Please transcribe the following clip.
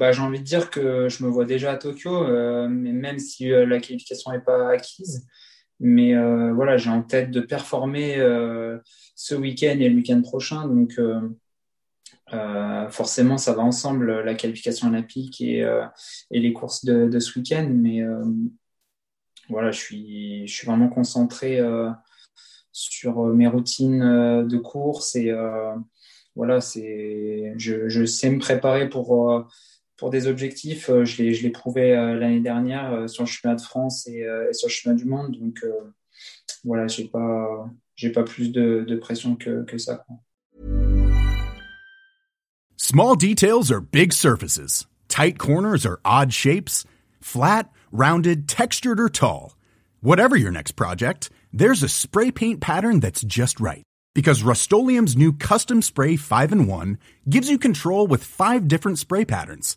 Bah, j'ai envie de dire que je me vois déjà à Tokyo, euh, mais même si euh, la qualification n'est pas acquise. Mais euh, voilà, j'ai en tête de performer ce week-end et le week-end prochain. Donc, forcément, ça va ensemble, la qualification olympique et, et les courses de, ce week-end. Mais voilà, je suis, je suis vraiment concentré sur mes routines de course et voilà, je, sais me préparer pour, pour des objectifs. Euh, Je l'ai, je l'ai prouvé euh, l'année dernière euh, sur le championnat de France et, et sur le championnat du monde. Donc voilà, j'ai pas, j'ai pas plus de, de pression que, que ça. Small details are big surfaces. Tight corners are odd shapes. Flat, rounded, textured, or tall. Whatever your next project, there's a spray paint pattern that's just right. Because Rust new Custom Spray 5 in 1 gives you control with five different spray patterns.